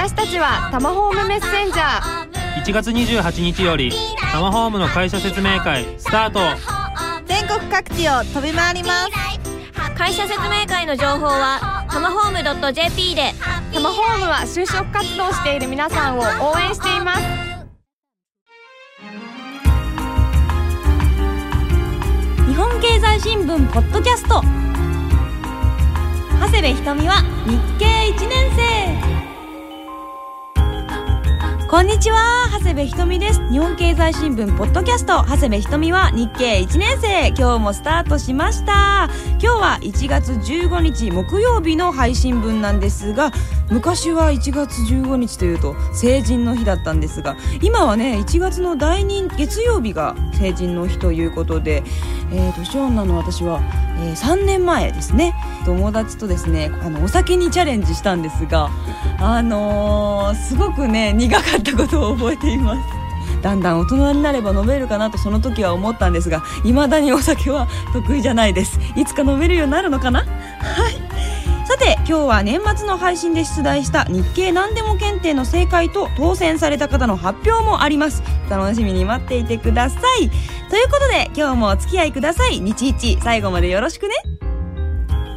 私たちはタマホームメッセンジャー。1月28日よりタマホームの会社説明会スタート。全国各地を飛び回ります。会社説明会の情報はタマホーム .jp で。タマホームは就職活動している皆さんを応援しています。日本経済新聞ポッドキャスト。長谷部ひとみは日経1年生こんにちは長谷部ひとみです。日本経済新聞ポッドキャスト長谷部ひとみは日経1年生。今日もスタートしました。今日は1月15日木曜日の配信分なんですが昔は1月15日というと成人の日だったんですが今はね1月の第2月曜日が成人の日ということで、えー、年女の私は、えー、3年前ですね。友達とですねあのお酒にチャレンジしたんですがあのー、すごくね苦かったことを覚えています。だんだん大人になれば飲めるかなとその時は思ったんですが未だにお酒は得意じゃないです。いつか飲めるようになるのかな？はい。さて今日は年末の配信で出題した日経何でも検定の正解と当選された方の発表もあります。楽しみに待っていてください。ということで今日もお付き合いください。日一最後までよろしくね。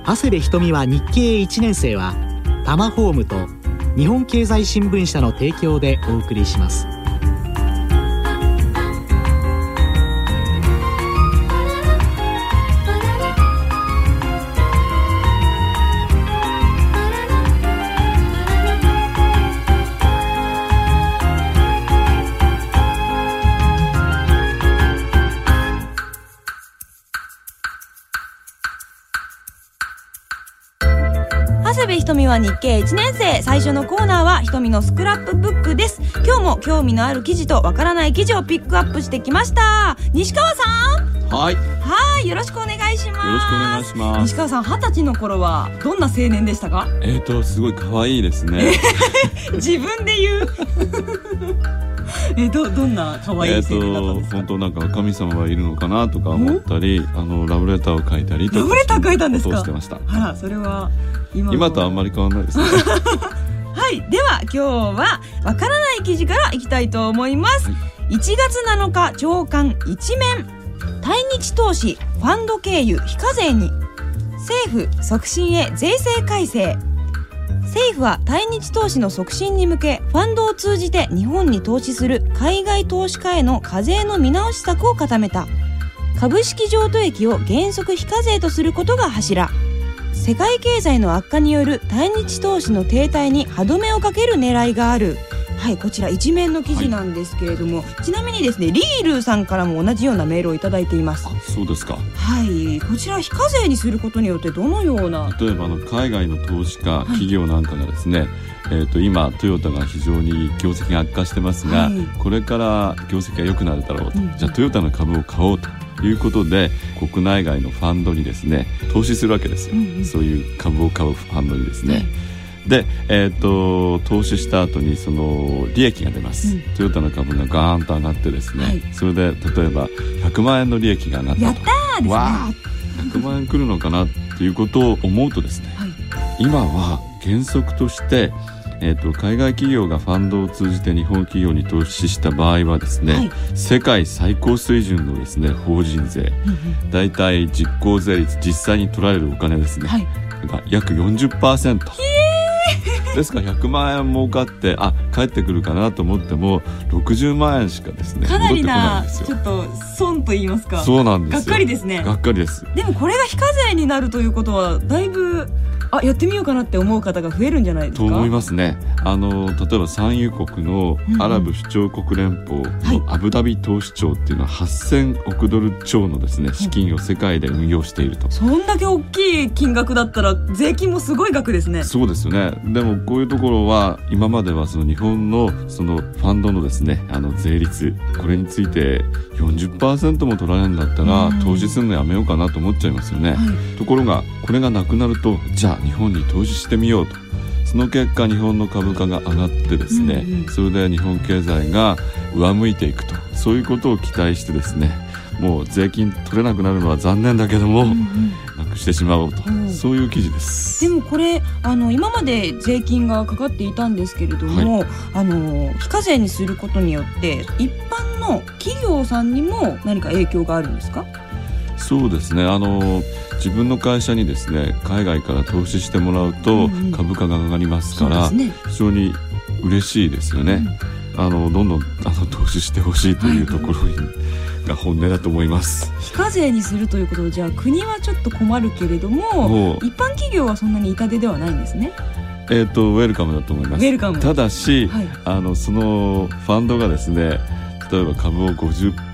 長谷部瞳は日経1年生はタマホームと日本経済新聞社の提供でお送りします。は日経1年生最初のコーナーは瞳のスクラップブックです。今日も興味のある記事とわからない記事をピックアップしてきました。西川さん。はい。はいよろしくお願いします。よろしくお願いします。西川さん二十歳の頃はどんな青年でしたか？えっ、ー、とすごい可愛いですね。自分で言う えどどんな可愛い青年だったんですか、えー、本当なんか神様がいるのかなとか思ったりあのラブレターを書いたりラブレター書いたんですか？してました。あらそれは今今とあんまり変わらないですね。はい。では今日はわからない記事からいきたいと思います、はい、1月7日朝刊一面。対日投資ファンド経由非課税に。政府促進へ税制改正政府は対日投資の促進に向けファンドを通じて日本に投資する海外投資家への課税の見直し策を固めた。株式譲渡益を原則非課税とすることが柱。世界経済の悪化による対日投資の停滞に歯止めをかける狙いがある。はいこちら一面の記事なんですけれども、はい、ちなみにですねリールーさんからも同じようなメールを頂いています。そうですか。はいこちら非課税にすることによってどのような？例えばの海外の投資家、企業なんかがですね、えーと、今トヨタが非常に業績が悪化してますが、はい、これから業績が良くなるだろうと、うん、じゃあトヨタの株を買おうということで国内外のファンドにですね投資するわけですよ、うんうん、そういう株を買うファンドにですね。で、えーと、投資した後にその利益が出ます、うん、トヨタの株がガーンと上がってですね、はい、それで例えば100万円の利益が上がったとやったーわ100万円来るのかなっていうことを思うとですね、はい、今は原則としてえーと、海外企業がファンドを通じて日本企業に投資した場合はですね、はい、世界最高水準のですね法人税。大体、実効税率実際に取られるお金ですね、はい、が約40%。ですか？ら100万円儲かってあ帰ってくるかなと思っても60万円しかですねかなりなちょっと損と言いますか。そうなんですがっかりですね。がっかりです。でもこれが非課税になるということはだいぶあやってみようかなって思う方が増えるんじゃないですか？と思いますね。あの例えば産油国のアラブ首長国連邦のアブダビ投資庁っていうのは8000億ドル超のですね資金を世界で運用していると、そんだけ大きい金額だったら税金もすごい額ですね。そうですよね。でもこういうところは今まではその日本のそのファンドのですねあの税率これについて40%も取られるんだったら、投資するのやめようかなと思っちゃいますよね、はい、ところがこれがなくなるとじゃあ日本に投資してみようと。その結果日本の株価が上がってですね、うんうん、それで日本経済が上向いていくと。そういうことを期待してですねもう税金取れなくなるのは残念だけども、うんうん。なくしてしまおうと、うん。そういう記事です。でもこれあの今まで税金がかかっていたんですけれども、あの非課税にすることによって一般の企業さんにも何か影響があるんですか？そうですね。あの自分の会社にですね海外から投資してもらうとうんうん。株価が上がりますから、そうですね。非常に嬉しいですよね、あのどんどんあの投資してほしいというところに、が本音だと思います。非課税にするということでじゃあ国はちょっと困るけれども一般企業はそんなに痛手ではないんですね。えっ、とウェルカムだと思います。ウェルカム。ただし、はい。あのそのファンドがですね例えば株を50%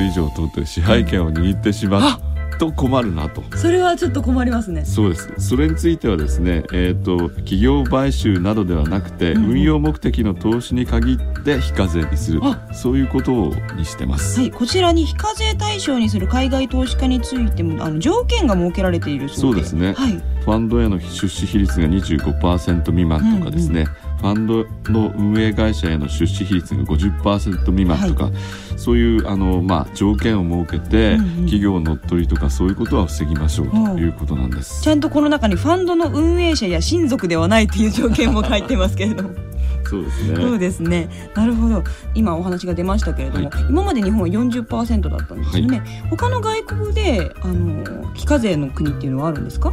以上取って支配権を握ってしまうと困るなと。それはちょっと困りますね。そうです。それについてはですね、えー、と企業買収などではなくて、運用目的の投資に限って非課税にするあそういうことをにしてます、はい、こちらに非課税対象にする海外投資家についてもあの条件が設けられているそうで。そうですね。はい、ファンドへの出資比率が25%未満とかですね、ファンドの運営会社への出資比率が50%未満とか、そういうあの、まあ、条件を設けて、うんうん。企業乗っ取りとかそういうことは防ぎましょうということなんです。ちゃんとこの中にファンドの運営者や親族ではないという条件も書いてますけれどもそうですそうねですね。なるほど。今お話が出ましたけれども、はい。今まで日本は40%だったんですよね、他の外国であの非課税の国っていうのはあるんですか？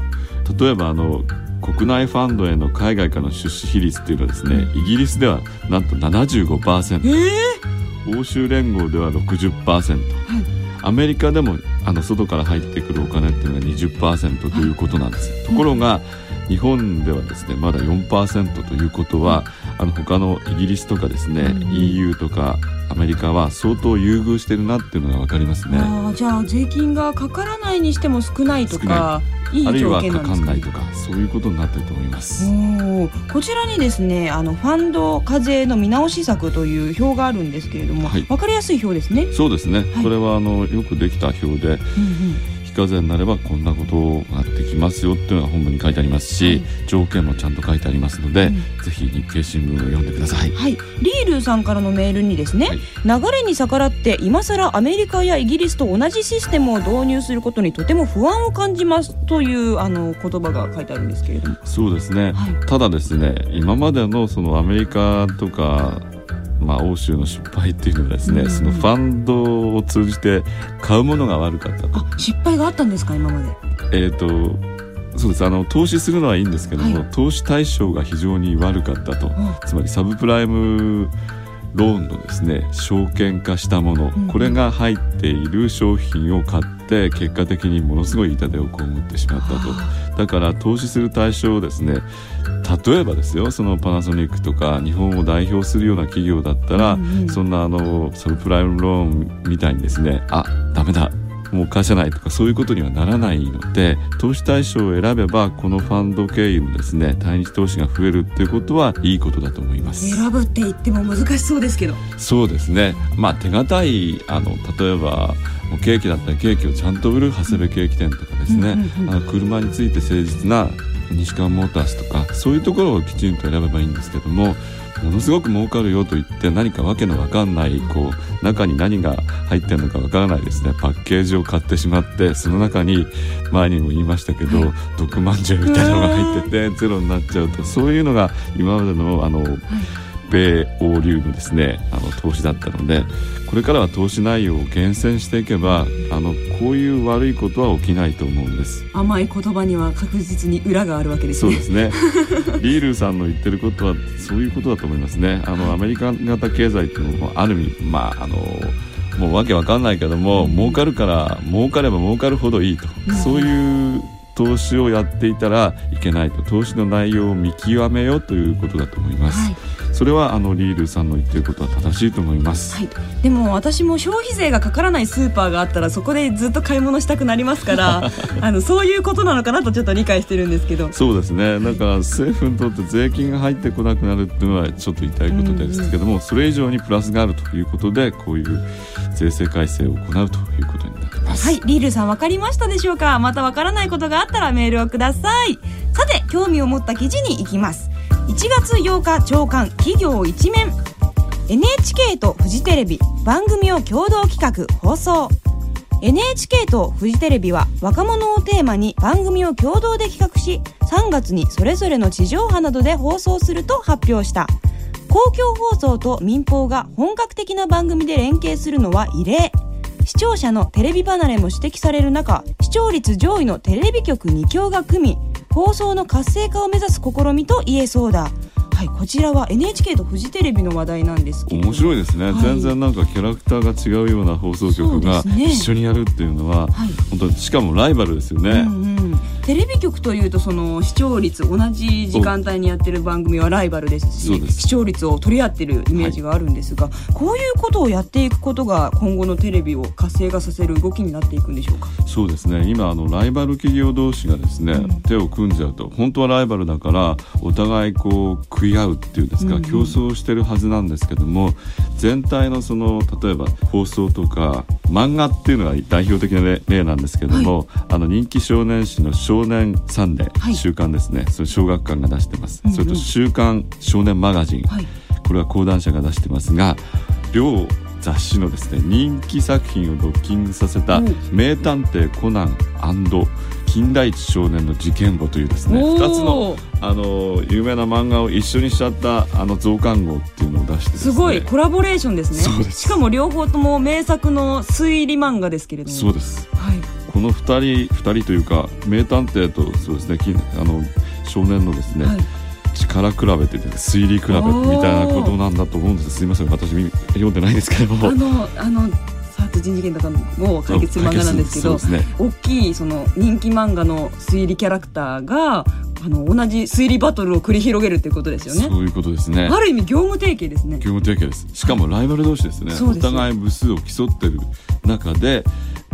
例えばあの国内ファンドへの海外からの出資比率っていうのはですね、イギリスではなんと75%、欧州連合では60%、アメリカでもあの外から入ってくるお金っていうのが20%ということなんです、ところが日本ではですねまだ4%ということは、あの他のイギリスとかですね、うん。EU とかアメリカは相当優遇してるなっていうのが分かりますね。じゃあ税金がかからないにしても少ないとかい。いあるい条はかかんないとかそういうことになってると思います。こちらにですねあのファンド課税の見直し策という表があるんですけれども、はい。わかりやすい表ですね。そうですね、はい。これはあのよくできた表でうんうん非課税になればこんなことができますよっていうのが本文に書いてありますし、条件もちゃんと書いてありますので、ぜひ日経新聞を読んでください。はい、リールーさんからのメールにですね、はい。流れに逆らって今更アメリカやイギリスと同じシステムを導入することにとても不安を感じますというあの言葉が書いてあるんですけれども、そうですね、はい。ただですね今までのそのアメリカとかまあ、欧州の失敗っていうのはですね、うん。そのファンドを通じて買うものが悪かったと,、あ失敗があったんですか今まで？えー、とそうです。あの投資するのはいいんですけども、はい。投資対象が非常に悪かったと、ん。つまりサブプライムローンのですね証券化したもの、うん。これが入っている商品を買って結果的にものすごい痛手を被ってしまったと。だから投資する対象をですね例えばですよそのパナソニックとか日本を代表するような企業だったら、うんうん。そんなあのサブプライムローンみたいにですねあダメだもう返せないとかそういうことにはならないので投資対象を選べばこのファンド経由のですね対日投資が増えるっていうことはいいことだと思います。選ぶって言っても難しそうですけど。そうですねまあ手堅いあの例えばケーキだったらケーキをちゃんと売る長谷部ケーキ店とかですね、あの車について誠実な西川モータースとかそういうところをきちんと選べばいいんですけどもものすごく儲かるよと言って何かわけのわかんないこう中に何が入ってるのかわからないですね。パッケージを買ってしまってその中に前にも言いましたけど、毒まんじゅうみたいなのが入っててゼロになっちゃうと。そういうのが今までのあの、米欧流のですねあの投資だったのでこれからは投資内容を厳選していけばあのこういう悪いことは起きないと思うんです。甘い言葉には確実に裏があるわけですね。そうですね。リールーさんの言ってることはそういうことだと思いますね。あのアメリカ型経済っていうのもある意味まああのもうわけわかんないけども、儲かるから儲かれば儲かるほどいいと、そういう投資をやっていたらいけないと。投資の内容を見極めようということだと思います。はい。それはあのリールーさんの言ってることは正しいと思います。はい、でも私も消費税がかからないスーパーがあったらそこでずっと買い物したくなりますから あのそういうことなのかなとちょっと理解してるんですけど。そうですね。だから政府にとって税金が入ってこなくなるっていうのはちょっと言いことですけども、それ以上にプラスがあるということでこういう税制改正を行うということになってます。はいリールさん分かりましたでしょうか？また分からないことがあったらメールをください。さて興味を持った記事に行きます。1月8日朝刊企業一面。NHK とフジテレビ番組を共同企画放送。NHK とフジテレビは若者をテーマに番組を共同で企画し3月にそれぞれの地上波などで放送すると発表した。公共放送と民放が本格的な番組で連携するのは異例。視聴者のテレビ離れも指摘される中視聴率上位のテレビ局2強が組み放送の活性化を目指す試みと言えそうだ。はいこちらは NHK とフジテレビの話題なんです面白いですね、はい。全然なんかキャラクターが違うような放送局が一緒にやるっていうのは、はい。本当にしかもライバルですよね、うんうん、テレビ局というとその視聴率同じ時間帯にやってる番組はライバルですし視聴率を取り合ってるイメージがあるんですが、こういうことをやっていくことが今後のテレビを活性化させる動きになっていくんでしょうか？そうですね。今あのライバル企業同士がですね、うん。手を組んじゃうと本当はライバルだからお互いこう食い合うっていうんですか、うんうん。競争してるはずなんですけども全体のその例えば放送とか漫画っていうのが代表的な例例なんですけども、あの人気少年誌の「少年サンデー」はい。週刊ですね。それ小学館が出してます、うんうん。それと「週刊少年マガジン」はい。これは講談社が出してますが両雑誌のですね人気作品をドッキングさせたう。ん「名探偵コナン金田一少年の事件簿」というですねおー。2つのあの有名な漫画を一緒にしちゃったあの増刊号っていうのを出してですね。すごいコラボレーションですね。そうです。しかも両方とも名作の推理漫画ですけれども。そうです。はい。この2人2人というか名探偵とそうですね金あの少年のですね、はい。力比べて推理比べみたいなことなんだと思うんです。すいません私読んでないですけれども。あのあの殺人事件とかを解決する漫画なんですけどね。大きいその人気漫画の推理キャラクターがあの同じ推理バトルを繰り広げるっていうことですよね。そういうことですね。ある意味業務提携ですね。業務提携です。しかもライバル同士ですね、そうです。よお互い部数を競ってる中で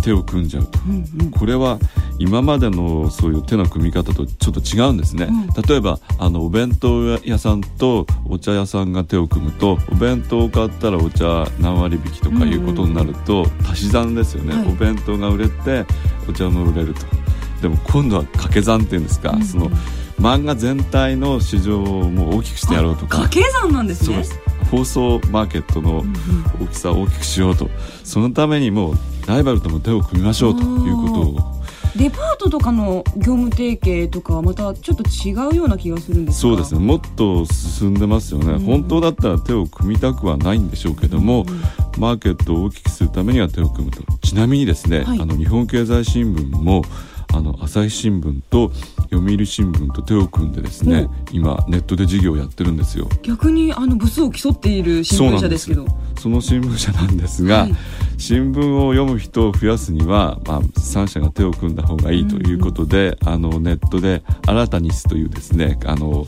手を組んじゃうと、うんうん。これは今までのそういう手の組み方とちょっと違うんですね、うん。例えばあのお弁当屋さんとお茶屋さんが手を組むとお弁当を買ったらお茶何割引きとかいうことになると、足し算ですよね、はい。お弁当が売れてお茶も売れると。でも今度は掛け算っていうんですか、うん。うんその漫画全体の市場をもう大きくしてやろうとか。掛け算なんですね。放送マーケットの大きさを大きくしようと。そのためにもうライバルとも手を組みましょうということをデパートとかの業務提携とかはまたちょっと違うような気がするんですが。そうですね。もっと進んでますよね、うん。本当だったら手を組みたくはないんでしょうけども、うんマーケットを大きくするためには手を組むと。ちなみにですね、はい。あの日本経済新聞もあの朝日新聞と読売新聞と手を組んでですね、今ネットで事業をやってるんですよ。逆にあの部数を競っている新聞社ですけど。その新聞社なんですが、はい。新聞を読む人を増やすには、まあ、3社が手を組んだ方がいいということで、あのネットで「新たにす」というですねあの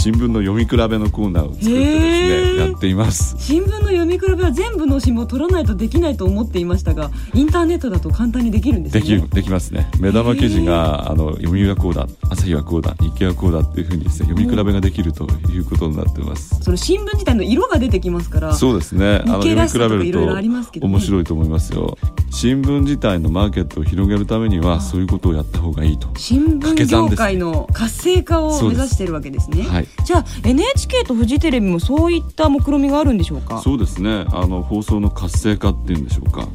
新聞の読み比べのコーナーを作ってですねやっています。新聞の読み比べは全部の新聞を取らないとできないと思っていましたがインターネットだと簡単にできるんですねできるできますね目玉記事があの読売はこうだ朝日はこうだ日経はこうだっていうふうにですね読み比べができるということになってます。その新聞自体の色が出てきますからそうですね。あの読み比べる面白いと思いますよ。新聞自体のマーケットを広げるためにはそういうことをやった方がいいと。新聞業界の活性化を目指しているわけですねはい。じゃあ NHK とフジテレビもそういった目論みがあるんでしょうか？そうですね。あの放送の活性化っていうんでしょうか。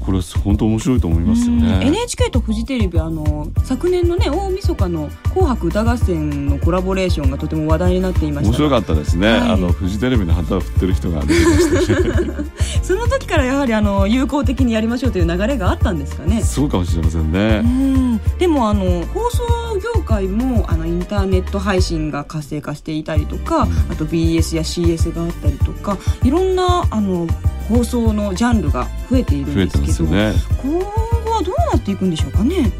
これ本当面白いと思いますようんね。NHK とフジテレビはあの昨年のね大晦日の「紅白歌合戦」のコラボレーションがとても話題になっていました面白かったですね。はいあのフジテレビの旗を振ってる人が出てきましたし その時からやはりあの有効的にやりましょうという流れがあったんですかね？そうかもしれませんうね。んでもあの放送業界もあのインターネット配信が活性化していたりとかあと BS や CS があったりとかいろんなあの放送のジャンルが増えているんですけどね。今後はどうなっていくんでしょうかね？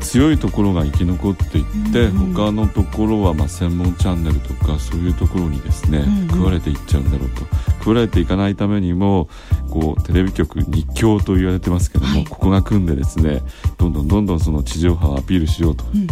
強いところが生き残っていって、うん他のところはまあ専門チャンネルとかそういうところにですね、うんうん。食われていっちゃうんだろうと。食われていかないためにもこうテレビ局日強と言われてますけども、はい。ここが組んでですねどんどんどんどんその地上波をアピールしようと。うんうん。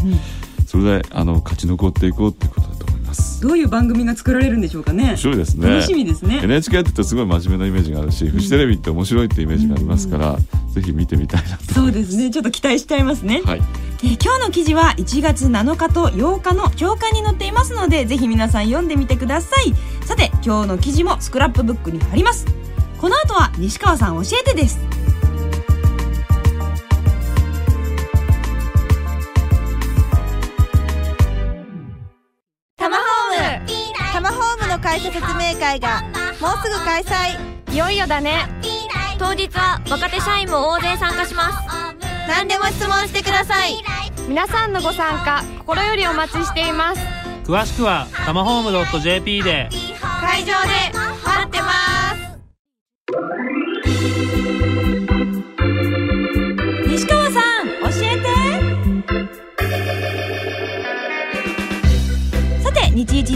それであの勝ち残っていこうっていうことだと思いますどういう番組が作られるんでしょうかね面。白いですね楽しみですね。NHK ってすごい真面目なイメージがあるし、フジテレビって面白いってイメージがありますから、ぜひ見てみたいなとそうですね。ちょっと期待しちゃいますね。はいえー今日の記事は1月7日と8日の朝刊に載っていますのでぜひ皆さん読んでみてくださいさて今日の記事もスクラップブックに貼りますこの後は西川さん教えてです説明会がもうすぐ開催。いよいよだね。当日は若手社員も大勢参加します。何でも質問してください。皆さんのご参加心よりお待ちしています。詳しくはタマホーム .jp で。会場で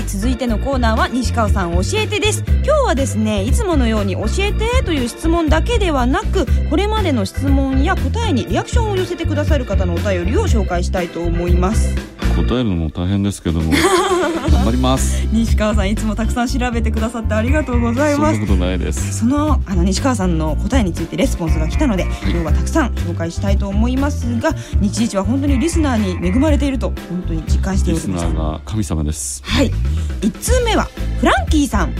続いてのコーナーは西川さん教えてです。今日はですねいつものように教えてという質問だけではなくこれまでの質問や答えにリアクションを寄せてくださる方のお便りを紹介したいと思います。答えるのも大変ですけども 頑張ります。西川さんいつもたくさん調べてくださってありがとうございます。そんなことないです。そのあの西川さんの答えについてレスポンスが来たので、今日はたくさん紹介したいと思いますが日一は本当にリスナーに恵まれていると本当に実感しておリスります。ナーが神様です。はい。1通目はフランキーさん。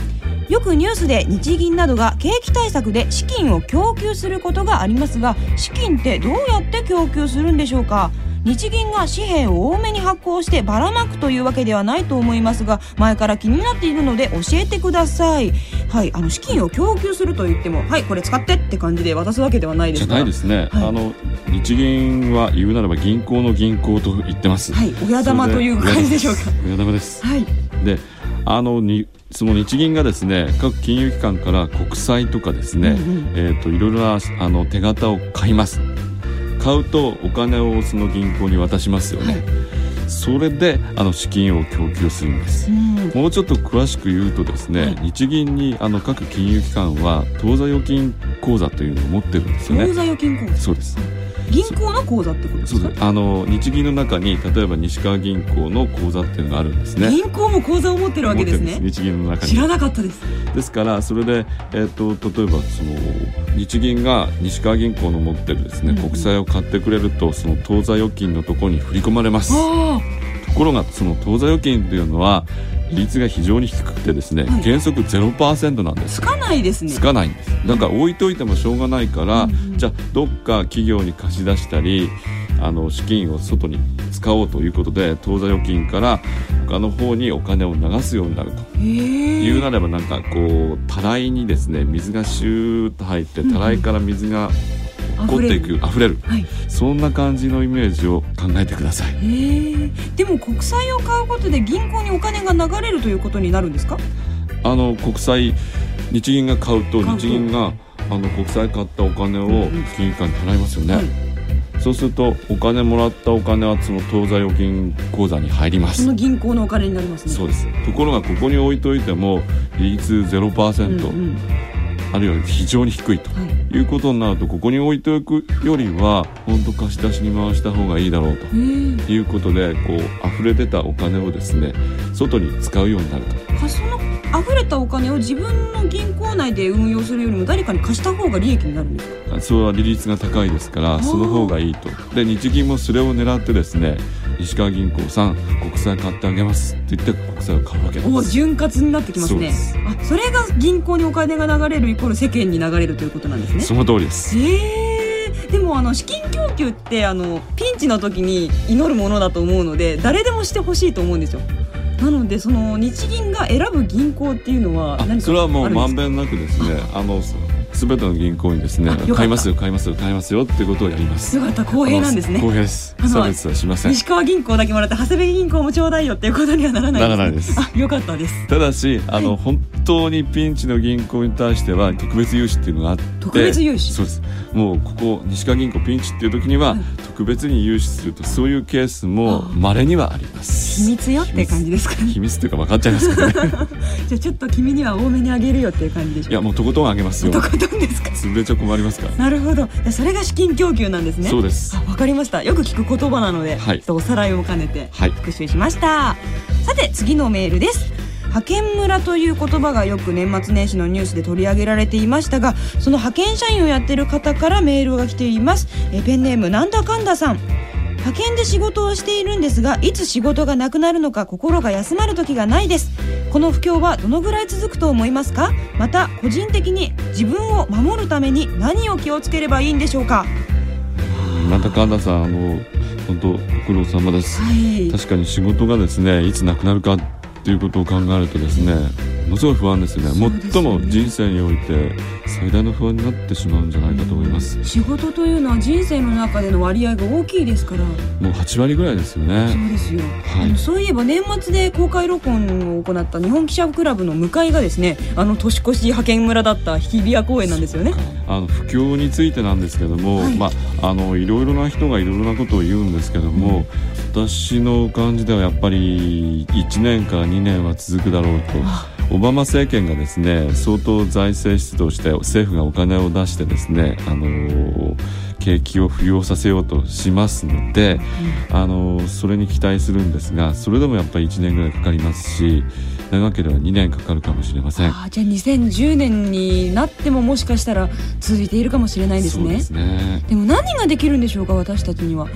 よくニュースで日銀などが景気対策で資金を供給することがありますが資金ってどうやって供給するんでしょうか？日銀が紙幣を多めに発行してばらまくというわけではないと思いますが前から気になっているので教えてください。はいあの資金を供給すると言ってもはいこれ使ってって感じで渡すわけではないでじゃす。からないですね、はい。あの日銀は言うならば銀行の銀行と言ってます。はい親玉という感じでしょうか。親玉です。はい。であのにその日銀がですね各金融機関から国債とかですね、うんうん。えー、といろいろなあの手形を買います買うとお金をその銀行に渡しますよね、それであの資金を供給するんです。うん。もうちょっと詳しく言うとですね、はい。日銀にあの各金融機関は当座預金口座というのを持ってるんですよね。口座預金口座？そうです。銀行の口座ってことですか？そうです。あの日銀の中に例えば西川銀行の口座っていうのがあるんですね。銀行も口座を持ってるわけですね。日銀の中に。知らなかったです。ですからそれで、えー、と例えばその日銀が西川銀行の持ってるですね、うんうん。国債を買ってくれるとその当座預金のところに振り込まれますとあころがその当座預金というのは利率が非常に低くてですね、はい。原則0%なんです。つかないですね。つかないんです。だから置いといてもしょうがないから、うんうん。じゃあどっか企業に貸し出したりあの資金を外に使おうということで当座預金から他の方にお金を流すようになると。へえ言うなればなんかこうたらいにですね水がシューッと入ってたらいから水が起こっていく溢れる。はい。そんな感じのイメージを考えてください。へえでも国債を買うことで銀行にお金が流れるということになるんですか？あの国債日銀が買うと日銀があの国債買ったお金を金融機関に払いますよね、はい。そうするとお金もらったお金はその当座預金口座に入ります。その銀行のお金になりますね。そうです。ところがここに置いといても利率0%、うんうんあるいは非常に低いとはい。いうことになるとここに置いておくよりは本当貸し出しに回した方がいいだろうということでこう溢れ出たお金をですね外に使うようになるとたお金を自分の銀行内で運用するよりも誰かに貸した方が利益になるんですか？それは利率が高いですからその方がいいと。で日銀もそれを狙ってですね西川銀行さん国債買ってあげますって言って国債を買うわけです。潤滑になってきますね。あそれが銀行にお金が流れるイコール世間に流れるということなんですね。その通りです。へえでもあの資金供給ってあのピンチの時に祈るものだと思うので誰でもしてほしいと思うんですよなのでその日銀が選ぶ銀行っていうのはそれはもうまんべんなくですね。あのす全ての銀行にですね買いますよ買いますよ買いますよってことをやります。よかった公平なんですね。公平です。差別はしません西川銀行だけもらって長谷部銀行もちょうだいよっていうことにはならないならないです。あよかったです。ただしあの、本当にピンチの銀行に対しては特別融資っていうのがあって特別融資？そうです。もうここ西川銀行ピンチっていう時には、はい。特別に融資するとそういうケースも稀にはあります。秘密よって感じですかね。秘密っていうか分かっちゃいますけどね。じゃあちょっと君には多めにあげるよっていう感じでしょいやもうとことんあげますよ。とことんですか。潰れちゃ困りますから。なるほど。それが資金供給なんですね。そうです。あわかりました。よく聞く言葉なので、はい。おさらいを兼ねてはい。復習しました、さて次のメールです。派遣村という言葉がよく年末年始のニュースで取り上げられていましたがその派遣社員をやってる方からメールが来ています。えペンネームなんだかんださん派遣で仕事をしているんですがいつ仕事がなくなるのか心が休まる時がないです。この不況はどのぐらい続くと思いますか？また個人的に自分を守るために何を気をつければいいんでしょうか？なんだかんださんあの本当ご苦労様です。はい。確かに仕事がですねいつなくなるかっていうことを考えるとですねものすごい不安ですよね。ね最も人生において最大の不安になってしまうんじゃないかと思います、仕事というのは人生の中での割合が大きいですから。もう8割ぐらいですよそねうですよ、はい。そういえば年末で公開録音を行った日本記者クラブの向かいがですねあの年越し派遣村だった日比谷公園なんですよね。あの不況についてなんですけども、はい。まああのいろいろな人がいろいろなことを言うんですけども、私の感じではやっぱり1年から2年は続くだろうと。オバマ政権がですね相当財政出動して政府がお金を出してですね、あのー景気を浮揚させようとしますので、あのーそれに期待するんですがそれでもやっぱり1年ぐらいかかりますし長ければ2年かかるかもしれません。あーじゃあ2010年になってももしかしたら続いているかもしれないですね。そうですね。でも何ができるんでしょうか私たちには。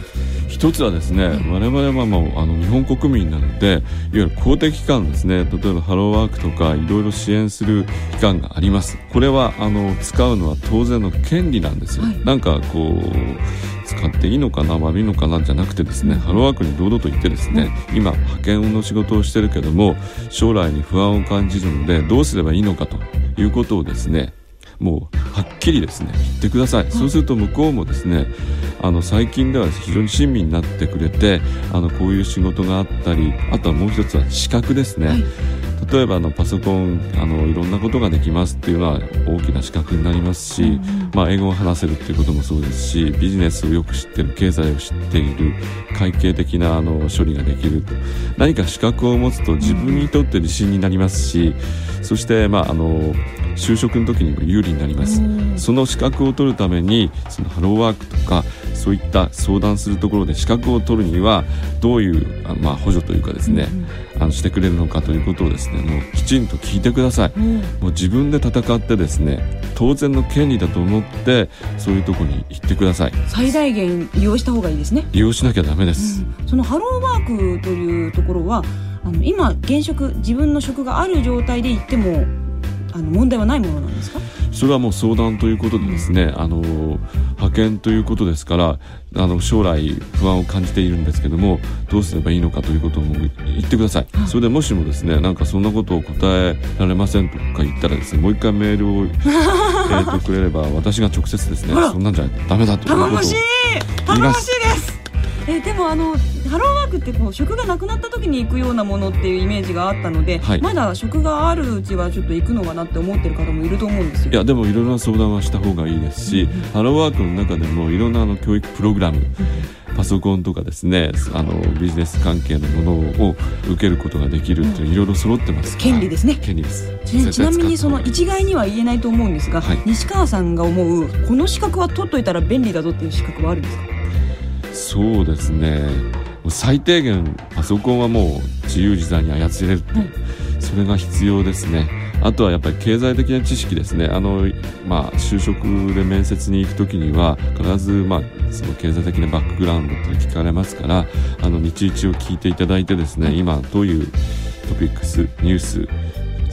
一つはですね我々はもうあの日本国民なのでいわゆる公的機関ですね。例えばハローワークとかいろいろ支援する機関があります。これはあの使うのは当然の権利なんですよ、はい。なんかこう使っていいのかな悪いのかなじゃなくてですね、ハローワークに堂々と言ってですね、今派遣の仕事をしてるけども将来に不安を感じるのでどうすればいいのかということをですねもうはっきりですね言ってください、そうすると向こうもですねあの最近では非常に親身になってくれてあのこういう仕事があったりあとはもう一つは資格ですね、はい例えばあのパソコンあのいろんなことができますっていうのは大きな資格になりますし、まあ、英語を話せるっていうこともそうですしビジネスをよく知ってる経済を知っている会計的なあの処理ができると。何か資格を持つと自分にとって自信になりますしそして、まあ、あの就職の時にも有利になります。その資格を取るためにそのハローワークとかそういった相談するところで資格を取るにはどういうあまあ補助というかですね、あのしてくれるのかということをですねもうきちんと聞いてください、もう自分で戦ってですね当然の権利だと思ってそういうところに行ってください。最大限利用した方がいいですね。利用しなきゃダメです、そのハローワークというところはあの今現職自分の職がある状態で行ってもあの問題はないものなんですか？それはもう相談ということでですね、あの派遣ということですからあの将来不安を感じているんですけどもどうすればいいのかということをもう言ってください、それでもしもですねなんかそんなことを答えられませんとか言ったらですねもう一回メールを、えーとくれれば私が直接ですねそんなんじゃダメだということを言頼もいます。しいです。えでもあのハローワークってこう職がなくなった時に行くようなものっていうイメージがあったので、はい。まだ職があるうちはちょっと行くのかなって思ってる方もいると思うんですよ。いやでもいろいろな相談はした方がいいですし、ハローワークの中でもいろんなあの教育プログラム、パソコンとかですねあのビジネス関係のものを受けることができるっていういろいろ揃ってます。権利ですね。権利です。ちなちなみにその一概には言えないと思うんですが、はい。西川さんが思うこの資格は取っといたら便利だぞっていう資格はあるんですか？そうですね最低限パソコンはもう自由自在に操れるってそれが必要ですね。あとはやっぱり経済的な知識ですね。あの、まあ、就職で面接に行く時には必ず、まあ、その経済的なバックグラウンドって聞かれますからあの日々を聞いていただいてですね今どういうトピックスニュース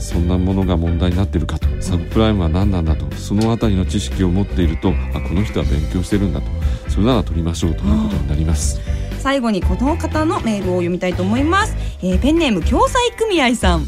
そんなものが問題になっているかとサブプライムは何なんだとそのあたりの知識を持っているとあこの人は勉強してるんだとそれなら取りましょうということになります。最後にこの方のメールを読みたいと思います、えーペンネーム共済組合さん。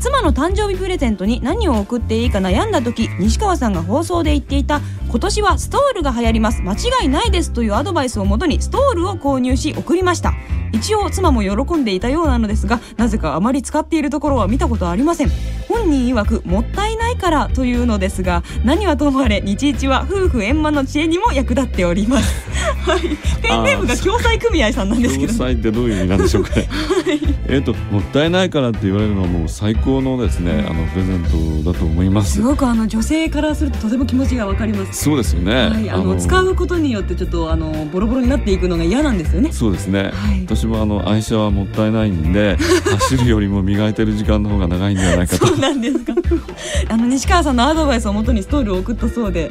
妻の誕生日プレゼントに何を送っていいか悩んだ時西川さんが放送で言っていた今年はストールが流行ります。間違いないですというアドバイスをもとにストールを購入し送りました。一応妻も喜んでいたようなのですがなぜかあまり使っているところは見たことありません。本人曰くもったいないからというのですが何はともあれ日一は夫婦円満の知恵にも役立っております。はいペンネームが共済組合さんなんですけど共済ってどういう意味なんでしょうかね。えっともったいないからって言われるのはもう最高のですねあのプレゼントだと思いますす。ごくあの女性からするととても気持ちがわかります。そうですよね。はい、あの使うことによってちょっとあのボロボロになっていくのが嫌なんですよね。そうですね、はい私もあの愛車はもったいないんで 走るよりも磨いてる時間の方が長いんではないかとそうなんですか。あの西川さんのアドバイスをもとにストールを送ったそうで、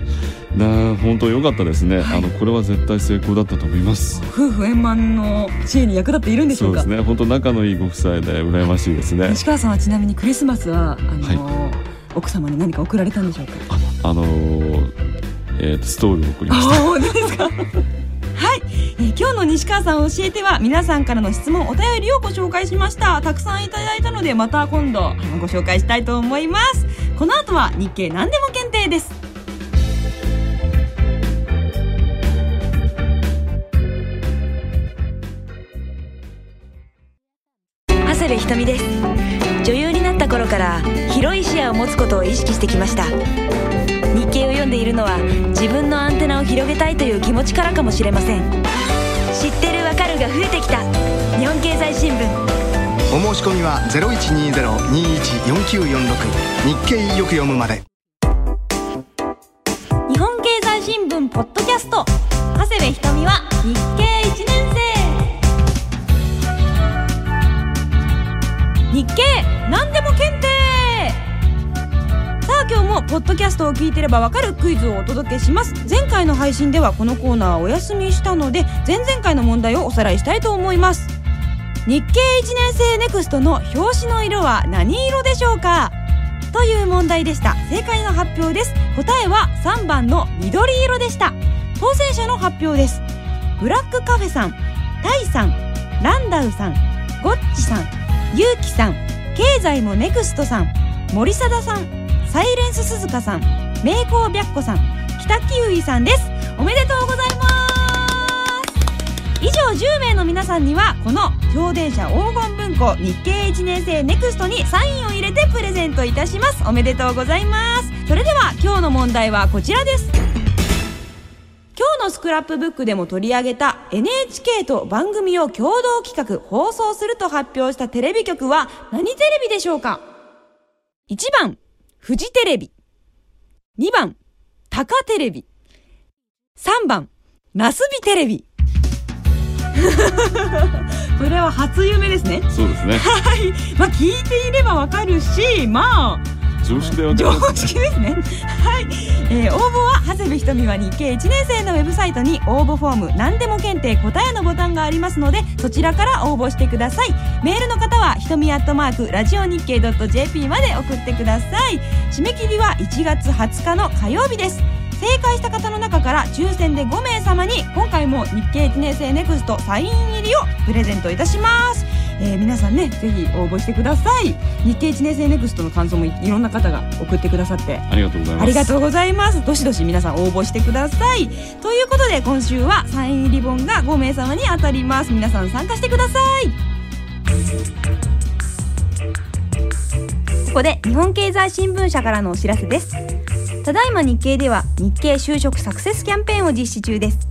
な本当良かったですね、あのこれは絶対成功だったと思います。夫婦円満の知恵に役立っているんでしょか？そううですね。本当仲のいいご夫妻で羨ましいですね。西川さんはちなみにクリスマスはあの、奥様に何か送られたんでしょうか？あのーえーとストールを送りました。あ本当ですか？はい、えー今日の西川さん教えては皆さんからの質問お便りをご紹介しました。たくさんいただいたのでまた今度ご紹介したいと思います。この後は日経何でも検定ですです。女優になった頃から広い視野を持つことを意識してきました。日経を読んでいるのは自分のアンテナを広げたいという気持ちからかもしれません。知ってるわかるが増えてきた。日本経済新聞。お申し込みは0120-214946日経よく読むまで。日本経済新聞ポッドキャストトを聞いてればわかるクイズをお届けします。前回の配信ではこのコーナーお休みしたので前々回の問題をおさらいしたいと思います。日経1年生ネクストの表紙の色は何色でしょうか？という問題でした。正解の発表です。答えは3番の緑色でした。当選者の発表です。ブラックカフェさんタイさんランダウさんゴッチさんゆうきさん経済もネクストさん森貞さんサイレンス鈴鹿さん名工白子さん北キウイさんです。おめでとうございます。以上10名の皆さんにはこの表電車黄金文庫日経1年生ネクストにサインを入れてプレゼントいたします。おめでとうございます。それでは今日の問題はこちらです。今日のスクラップブックでも取り上げた NHK と番組を共同企画放送すると発表したテレビ局は何テレビでしょうか？1番フジテレビ。2番タカテレビ。3番ナスビテレビ。これは初夢ですね。そうですね。はい。まあ聞いていればわかるしまあ常識でわかり常ます識ですね。はい、えー応募は長谷部ひとみは日経1年生のウェブサイトに応募フォーム何でも検定答えのボタンがありますのでそちらから応募してください。メールの方はひとみアットマークラジオ日経 .jp まで送ってください。締め切りは1月20日の火曜日です。正解した方の中から抽選で5名様に今回も日経1年生ネクストサイン入りをプレゼントいたします、えー皆さんねぜひ応募してください。日経1年生ネクストの感想もいいろんな方が送ってくださって。ありがとうございます。ありがとうございます。どしどし皆さん応募してください。ということで今週はサインリボンが5名様に当たります。皆さん参加してください。ここで日本経済新聞社からのお知らせです。ただいま日経では日経就職サクセスキャンペーンを実施中です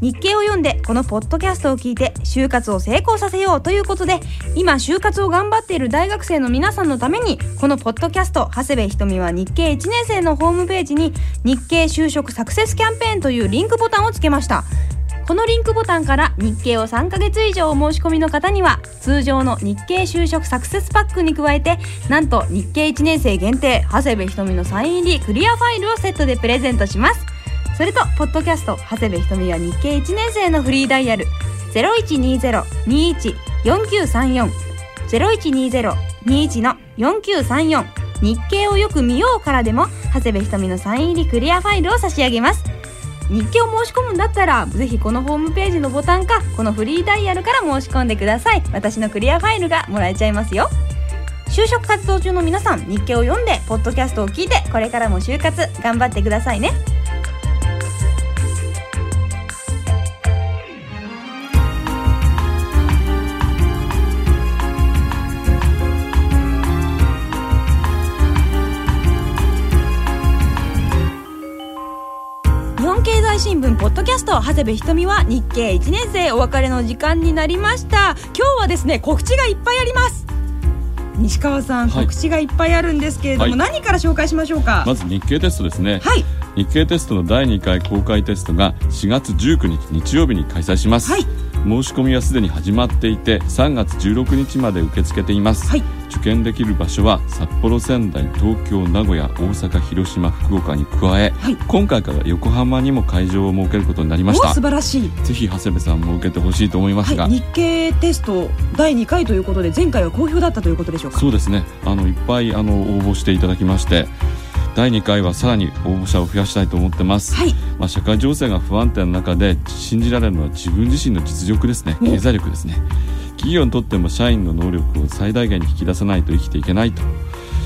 日経を読んでこのポッドキャストを聞いて就活を成功させようということで今就活を頑張っている大学生の皆さんのためにこのポッドキャスト長谷部ひとみは日経1年生のホームページに日経就職サクセスキャンペーンというリンクボタンをつけました。このリンクボタンから日経を3ヶ月以上お申し込みの方には通常の日経就職サクセスパックに加えてなんと日経1年生限定長谷部ひとみのサイン入りクリアファイルをセットでプレゼントします。それとポッドキャスト長谷部ひとみは日経1年生のフリーダイヤル0120-21-4934 0120-21の4934日経をよく見ようからでも長谷部ひとみのサイン入りクリアファイルを差し上げます。日経を申し込むんだったらぜひこのホームページのボタンかこのフリーダイヤルから申し込んでください。私のクリアファイルがもらえちゃいますよ。就職活動中の皆さん日経を読んでポッドキャストを聞いてこれからも就活頑張ってくださいね。新聞ポッドキャスト長谷部ひとみは日経1年生お別れの時間になりました。今日はですね告知がいっぱいあります。西川さん、はい。告知がいっぱいあるんですけれども、はい。何から紹介しましょうか？まず日経テストですね、はい。日経テストの第2回公開テストが4月19日日曜日に開催します、はい申し込みはすでに始まっていて3月16日まで受け付けています、はい。受験できる場所は札幌仙台東京名古屋大阪広島福岡に加え、はい。今回から横浜にも会場を設けることになりましおた素晴らしい。ぜひ長谷部さんも受けてほしいと思いますが、はい、日経テスト第2回ということで前回は好評だったということでしょうか？そうですね。あのいっぱいあの応募していただきまして第2回はさらに応募者を増やしたいと思ってます、はい。まあ、社会情勢が不安定な中で信じられるのは自分自身の実力ですね。経済力ですね。企業にとっても社員の能力を最大限に引き出さないと生きていけないと。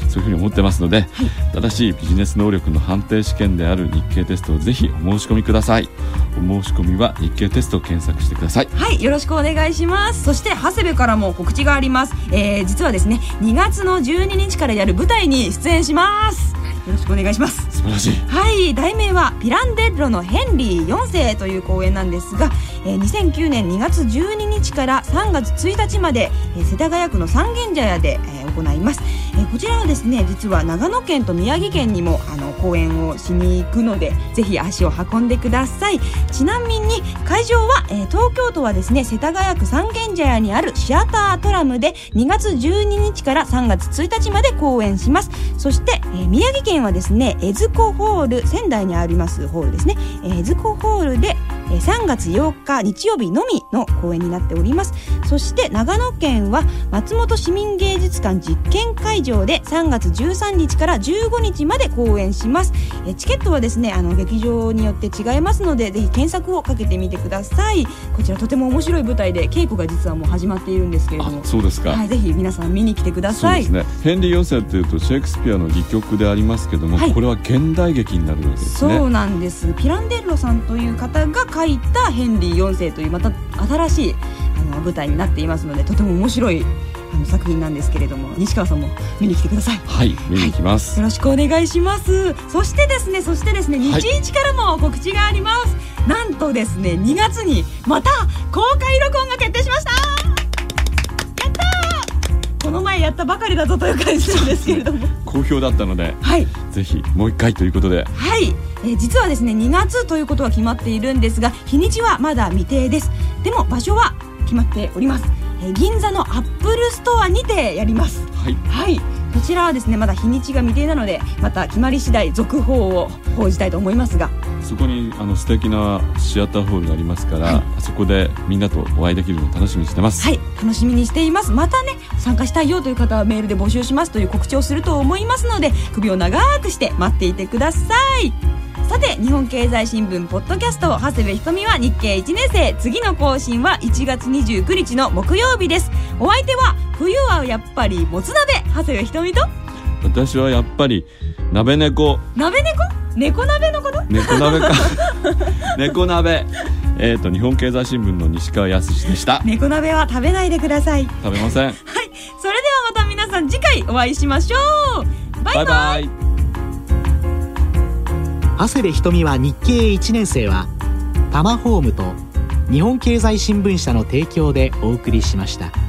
そういうふうに思ってますので、正しいビジネス能力の判定試験である日経テストをぜひお申し込みください。お申し込みは日経テストを検索してください。はいよろしくお願いします。そして長谷部からも告知があります、えー、実はですね2月の12日からやる舞台に出演しますよろしくお願いします。素晴らしい。はい題名は「ピランデッロのヘンリー4世」という公演なんですが、えー2009年2月12日から3月1日まで、えー世田谷区の三軒茶屋で、えー行います、えこちらはですね実は長野県と宮城県にもあの公演をしに行くのでぜひ足を運んでください。ちなみに会場は、え東京都はですね世田谷区三軒茶屋にあるシアタートラムで2月12日から3月1日まで公演します。そして、え宮城県はですね江津湖ホール仙台にありますホールですね、えー江津湖ホールで、えー3月8日日曜日のみの公演になっております。そして長野県は松本市民芸術館実験会場で3月13日から15日まで公演します、えーチケットはですねあの劇場によって違いますのでぜひ検索をかけてみてください。こちらとても面白い舞台で稽古が実はもう始まっているんですけれども。あそうですか、はい、ぜひ皆さん見に来てください。そうですね。ヘンリー4世というとシェイクスピアの戯曲でありますけども、はいこれは現代劇になるわけですねそうなんですピランデッロさんという方が書いた「ヘンリー4世」というまた新しいあの舞台になっていますのでとても面白いあの作品なんですけれども西川さんも見に来てください。はい見に行きます、よろしくお願いします。そしてですねそしてですねはい。日一からも告知があります、なんとですね2月にまた公開録音が決定しました。やったー！この前やったばかりだぞという感じなんですけれども。好評だったのではい。ぜひもう一回ということで。はい、えー実はですね2月ということは決まっているんですが日にちはまだ未定です。でも場所は決まっております、えー銀座のアップルストアにてやります。はい。はい。こちらはですねまだ日にちが未定なのでまた決まり次第続報を報じたいと思いますが。そこにあの素敵なシアターホールがありますから、あそこでみんなとお会いできるのを楽しみにしてます。はい。楽しみにしています。またね参加したいよという方はメールで募集しますという告知をすると思いますので首を長くして待っていてくださいさて日本経済新聞ポッドキャスト長谷部ひとみは日経1年生。次の更新は1月29日の木曜日です。お相手は冬はやっぱりもつ鍋長谷部ひと？みと私はやっぱり鍋猫。鍋猫？猫鍋のこと？猫鍋か。猫鍋。えーと日本経済新聞の西川康でした。猫鍋は食べないでください。食べません。はい。それではまた皆さん次回お会いしましょう。バイバイ。バイバイ長谷部ひとみは日経1年生はタマホームと日本経済新聞社の提供でお送りしました。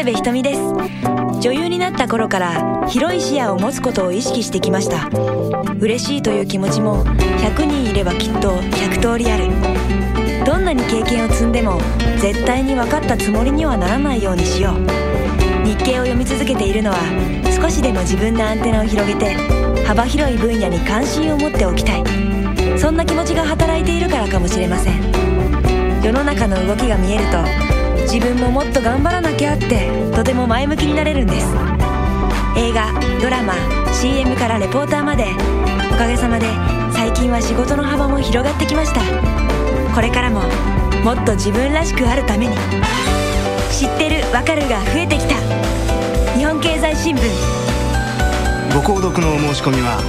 長谷部ひとみです。女優になった頃から広い視野を持つことを意識してきました。嬉しいという気持ちも100人いればきっと100通りある。どんなに経験を積んでも絶対に分かったつもりにはならないようにしよう。日経を読み続けているのは少しでも自分のアンテナを広げて幅広い分野に関心を持っておきたい。そんな気持ちが働いているからかもしれません。世の中の動きが見えると自分ももっと頑張らなきゃってとても前向きになれるんです。映画ドラマ CM からレポーターまでおかげさまで最近は仕事の幅も広がってきました。これからももっと自分らしくあるために。知ってるわかるが増えてきた。日本経済新聞。ご購読のお申し込みは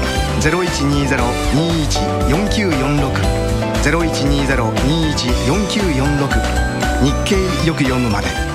0120-21-4946 0120-21-4946日経よく読むまで。